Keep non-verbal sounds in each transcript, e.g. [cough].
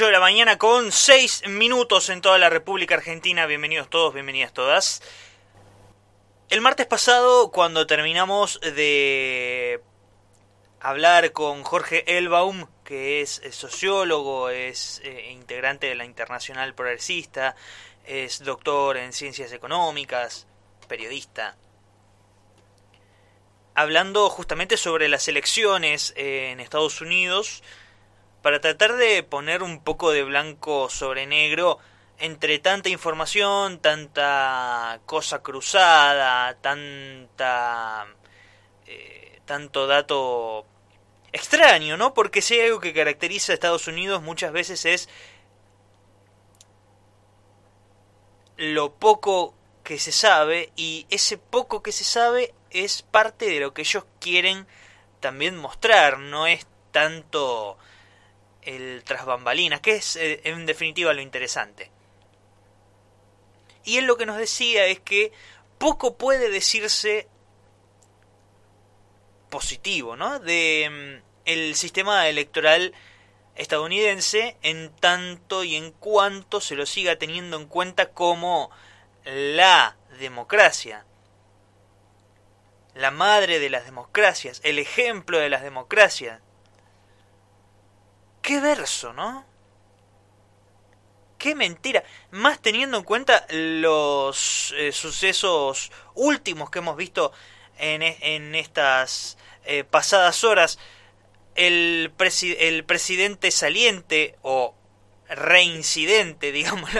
8 de la mañana con 6 minutos en toda la República Argentina. Bienvenidos todos, bienvenidas todas. El martes pasado, cuando terminamos de hablar con Jorge Elbaum, que es sociólogo, es eh, integrante de la Internacional Progresista, es doctor en ciencias económicas, periodista, hablando justamente sobre las elecciones en Estados Unidos, para tratar de poner un poco de blanco sobre negro entre tanta información, tanta cosa cruzada, tanta eh, tanto dato extraño, ¿no? Porque si hay algo que caracteriza a Estados Unidos muchas veces es lo poco que se sabe y ese poco que se sabe es parte de lo que ellos quieren también mostrar, no es tanto el tras bambalinas, que es eh, en definitiva lo interesante. Y él lo que nos decía es que poco puede decirse positivo, ¿no? De mm, el sistema electoral estadounidense en tanto y en cuanto se lo siga teniendo en cuenta como la democracia, la madre de las democracias, el ejemplo de las democracias, Qué verso, ¿no? Qué mentira. Más teniendo en cuenta los eh, sucesos últimos que hemos visto en, e, estas eh, pasadas horas. El, el presidente saliente o reincidente, [laughs] digamos,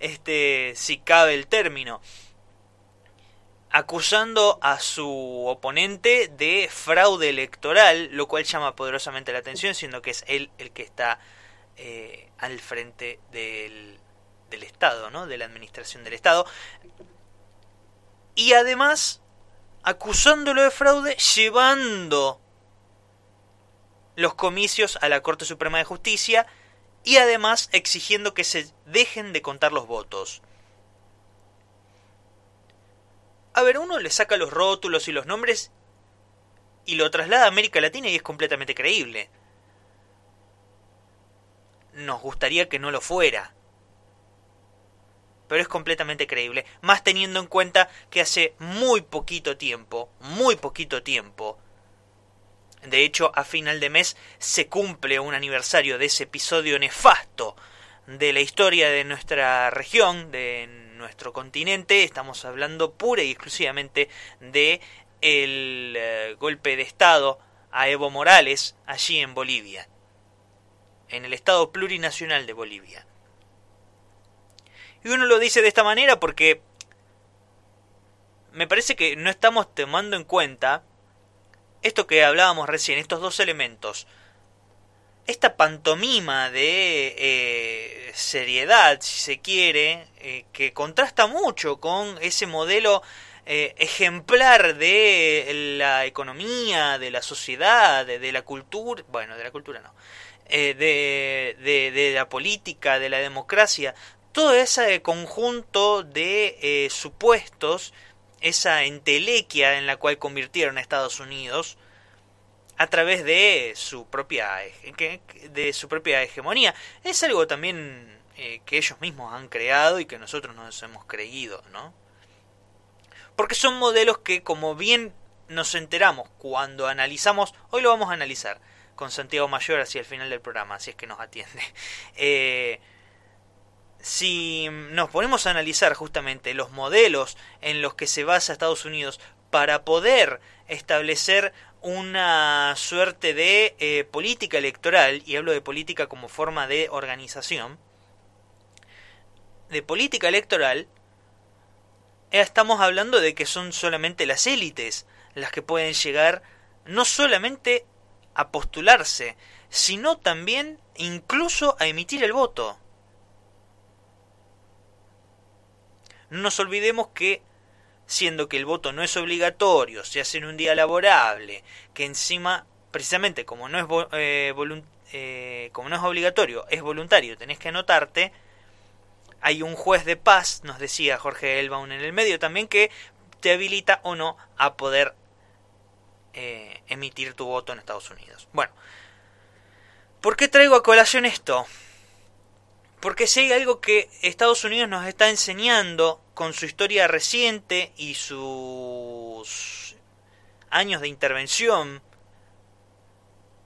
este, si cabe el término, acusando a su oponente de fraude electoral, lo cual llama poderosamente la atención, siendo que es él el que está eh, al frente del, del Estado, ¿no? de la administración del Estado. Y además, acusándolo de fraude, llevando los comicios a la Corte Suprema de Justicia y además exigiendo que se dejen de contar los votos. A ver, uno le saca los rótulos y los nombres y lo traslada a América Latina y es completamente creíble. Nos gustaría que no lo fuera. Pero es completamente creíble. Más teniendo en cuenta que hace muy poquito tiempo, muy poquito tiempo, de hecho a final de mes se cumple un aniversario de ese episodio nefasto de la historia de nuestra región, de nuestro continente, estamos hablando pura y exclusivamente de el eh, golpe de estado a Evo Morales allí en Bolivia, en el estado plurinacional de Bolivia. Y uno lo dice de esta manera porque me parece que no estamos tomando en cuenta esto que hablábamos recién, estos dos elementos, esta pantomima de eh, seriedad, si se quiere, eh, que contrasta mucho con ese modelo eh, ejemplar de la economía, de la sociedad, de, la cultura, bueno, de la cultura no, de, de, de, la política, de la democracia, todo ese conjunto de supuestos, esa entelequia en la cual convirtieron a Estados Unidos, a través de su propia de su propia hegemonía. Es algo también eh, que ellos mismos han creado y que nosotros nos hemos creído no porque son modelos que como bien nos enteramos cuando analizamos hoy lo vamos a analizar con Santiago Mayor hacia el final del programa si es que nos atiende. [laughs] Eh, si nos ponemos a analizar justamente los modelos en los que se basa Estados Unidos para poder establecer una suerte de eh, política electoral, y hablo de política como forma de organización, de política electoral, eh, estamos hablando de que son solamente las élites las que pueden llegar no solamente a postularse, sino también incluso a emitir el voto. No nos olvidemos que siendo que el voto no es obligatorio, se hace en un día laborable, que encima, precisamente como no es, eh, eh, como no es obligatorio, es voluntario, tenés que anotarte, hay un juez de paz, nos decía Jorge Elbaum en el medio también, que te habilita o no a poder eh, emitir tu voto en Estados Unidos. Bueno, ¿por qué traigo a colación esto? Porque si hay algo que Estados Unidos nos está enseñando con su historia reciente y sus años de intervención,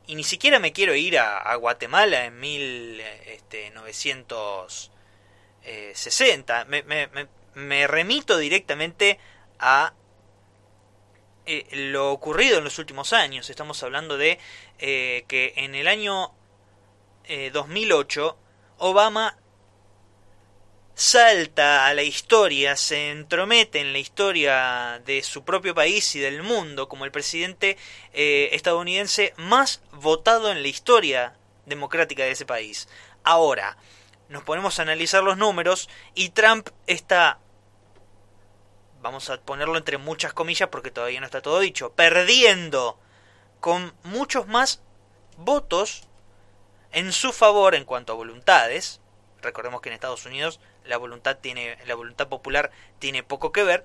y ni siquiera me quiero ir a, Guatemala en 1960, me, me, me remito directamente a eh, lo ocurrido en los últimos años. Estamos hablando de eh, que en el año 2008 eh, Obama salta a la historia, se entromete en la historia de su propio país y del mundo como el presidente estadounidense más votado en la historia democrática de ese país. Ahora, nos ponemos a analizar los números y Trump está vamos a ponerlo entre muchas comillas porque todavía no está todo dicho, perdiendo con muchos más votos en su favor en cuanto a voluntades. Recordemos que en Estados Unidos la voluntad tiene la voluntad popular tiene poco que ver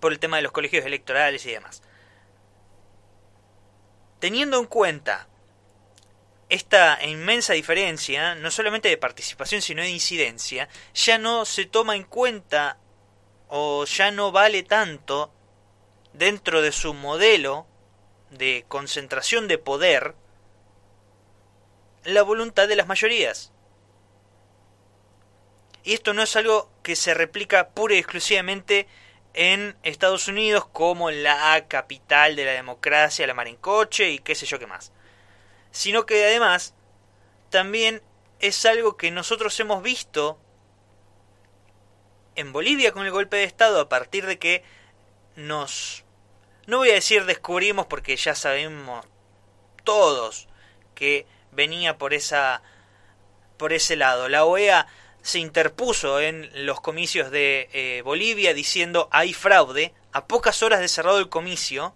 por el tema de los colegios electorales y demás. Teniendo en cuenta esta inmensa diferencia, no solamente de participación, sino de incidencia, ya no se toma en cuenta o ya no vale tanto dentro de su modelo de concentración de poder la voluntad de las mayorías. Y esto no es algo que se replica pura y exclusivamente en Estados Unidos como la capital de la democracia, la mar en coche y qué sé yo qué más. Sino que además también es algo que nosotros hemos visto en Bolivia con el golpe de Estado a partir de que nos... No voy a decir descubrimos porque ya sabemos todos que venía por esa por ese lado. La OEA se interpuso en los comicios de eh, Bolivia diciendo hay fraude. A pocas horas de cerrado el comicio,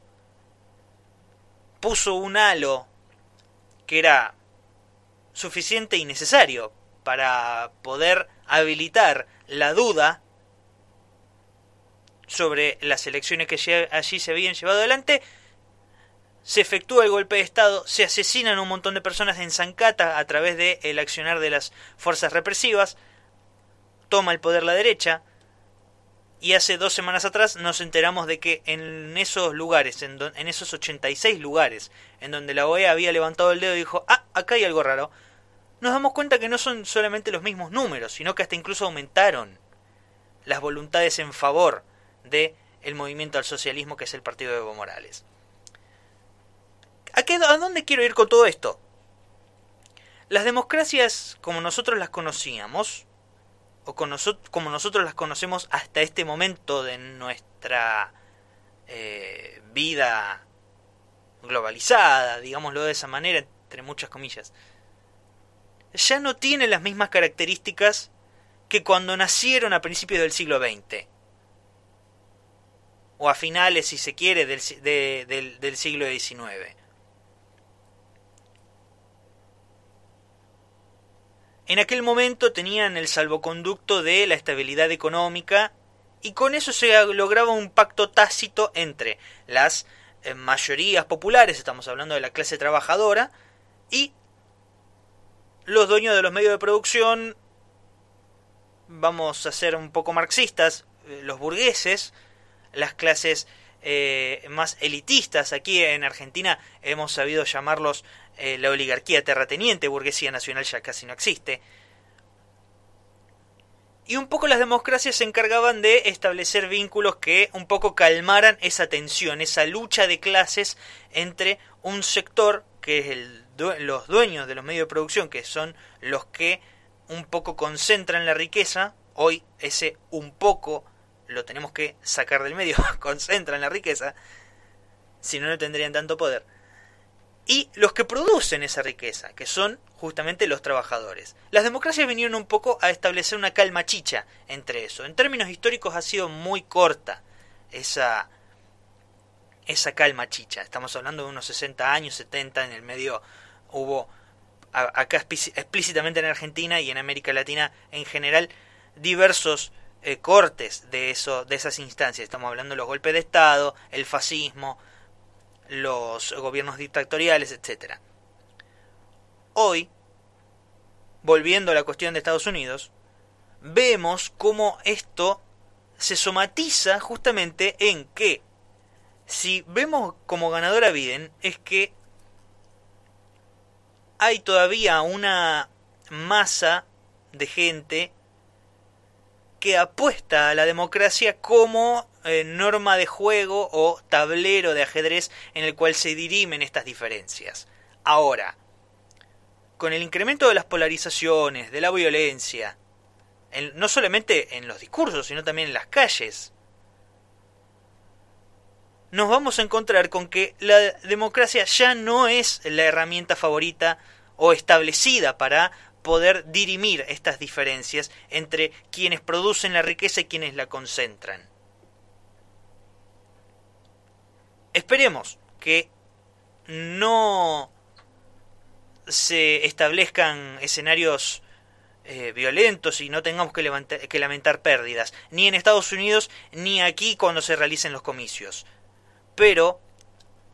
puso un halo que era suficiente y necesario para poder habilitar la duda sobre las elecciones que allí se habían llevado adelante, se efectúa el golpe de Estado, se asesinan un montón de personas en Zancata a través del accionar de las fuerzas represivas, toma el poder la derecha, y hace dos semanas atrás nos enteramos de que en esos lugares, en, en esos 86 lugares en donde la OEA había levantado el dedo y dijo, ah, acá hay algo raro, nos damos cuenta que no son solamente los mismos números, sino que hasta incluso aumentaron las voluntades en favor de el movimiento al socialismo que es el partido de Evo Morales. ¿A, qué, ¿A dónde quiero ir con todo esto? Las democracias como nosotros las conocíamos, o como nosotros las conocemos hasta este momento de nuestra eh, vida globalizada, digámoslo de esa manera, entre muchas comillas, ya no tienen las mismas características que cuando nacieron a principios del siglo XX o a finales, si se quiere, del, del siglo XIX. En aquel momento tenían el salvoconducto de la estabilidad económica y con eso se lograba un pacto tácito entre las eh, mayorías populares, estamos hablando de la clase trabajadora, y los dueños de los medios de producción, vamos a ser un poco marxistas, eh, los burgueses, las clases eh, más elitistas. Aquí en Argentina hemos sabido llamarlos eh, la oligarquía terrateniente, burguesía nacional ya casi no existe. Y un poco las democracias se encargaban de establecer vínculos que un poco calmaran esa tensión, esa lucha de clases entre un sector, que es el, los dueños de los medios de producción, que son los que un poco concentran la riqueza, hoy ese un poco lo tenemos que sacar del medio, [laughs] concentran la riqueza, si no, no tendrían tanto poder. Y los que producen esa riqueza, que son justamente los trabajadores. Las democracias vinieron un poco a establecer una calma chicha entre eso. En términos históricos ha sido muy corta esa, esa calma chicha. Estamos hablando de unos 60 años, 70, en el medio hubo, acá explícitamente en Argentina y en América Latina en general, diversos eh, cortes de, eso, de esas instancias. Estamos hablando de los golpes de Estado, el fascismo, los gobiernos dictatoriales, etc. Hoy, volviendo a la cuestión de Estados Unidos, vemos cómo esto se somatiza justamente en que si vemos como ganador a Biden es que hay todavía una masa de gente que apuesta a la democracia como eh, norma de juego o tablero de ajedrez en el cual se dirimen estas diferencias. Ahora, con el incremento de las polarizaciones, de la violencia, no solamente en los discursos, sino también en las calles, nos vamos a encontrar con que la democracia ya no es la herramienta favorita o establecida para poder dirimir estas diferencias entre quienes producen la riqueza y quienes la concentran. Esperemos que no se establezcan escenarios eh, violentos y no tengamos que, que lamentar pérdidas, ni en Estados Unidos ni aquí cuando se realicen los comicios. Pero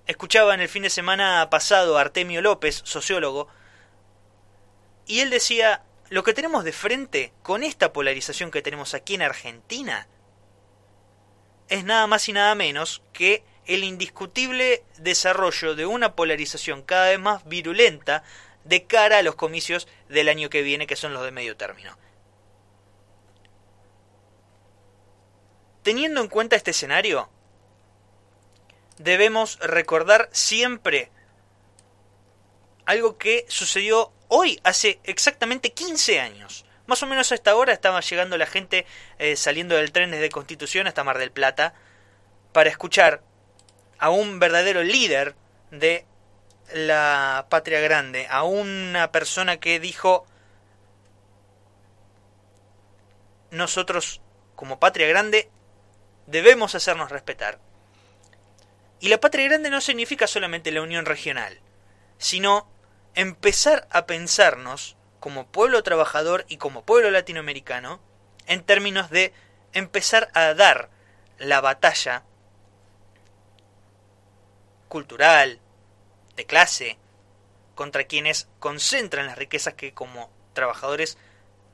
escuchaba en el fin de semana pasado a Artemio López, sociólogo, y él decía, lo que tenemos de frente con esta polarización que tenemos aquí en Argentina es nada más y nada menos que el indiscutible desarrollo de una polarización cada vez más virulenta de cara a los comicios del año que viene, que son los de medio término. Teniendo en cuenta este escenario, debemos recordar siempre algo que sucedió hoy, hace exactamente 15 años. Más o menos a esta hora estaba llegando la gente eh, saliendo del tren desde Constitución hasta Mar del Plata para escuchar a un verdadero líder de la patria grande, a una persona que dijo, nosotros como patria grande debemos hacernos respetar. Y la patria grande no significa solamente la unión regional, sino empezar a pensarnos como pueblo trabajador y como pueblo latinoamericano en términos de empezar a dar la batalla cultural, de clase, contra quienes concentran las riquezas que como trabajadores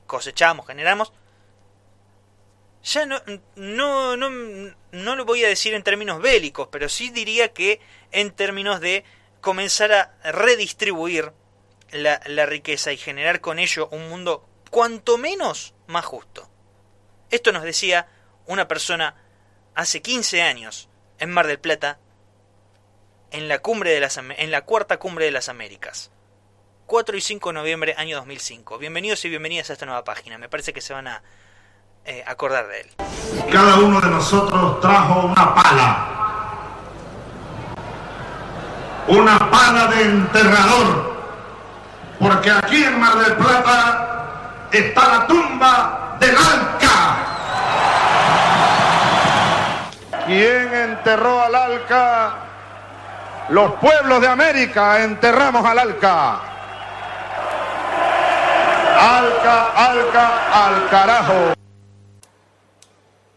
cosechamos, generamos, ya no, no, no, no lo voy a decir en términos bélicos, pero sí diría que en términos de comenzar a redistribuir la, riqueza y generar con ello un mundo cuanto menos más justo. Esto nos decía una persona hace 15 años en Mar del Plata en la, cumbre de las, en la cuarta cumbre de las Américas. 4 y 5 de noviembre año 2005. Bienvenidos y bienvenidas a esta nueva página. Me parece que se van a eh, acordar de él. Cada uno de nosotros trajo una pala. Una pala de enterrador. Porque aquí en Mar del Plata está la tumba del Alca. ¿Quién enterró al Alca? Los pueblos de América enterramos al Alca. Alca, Alca, al carajo.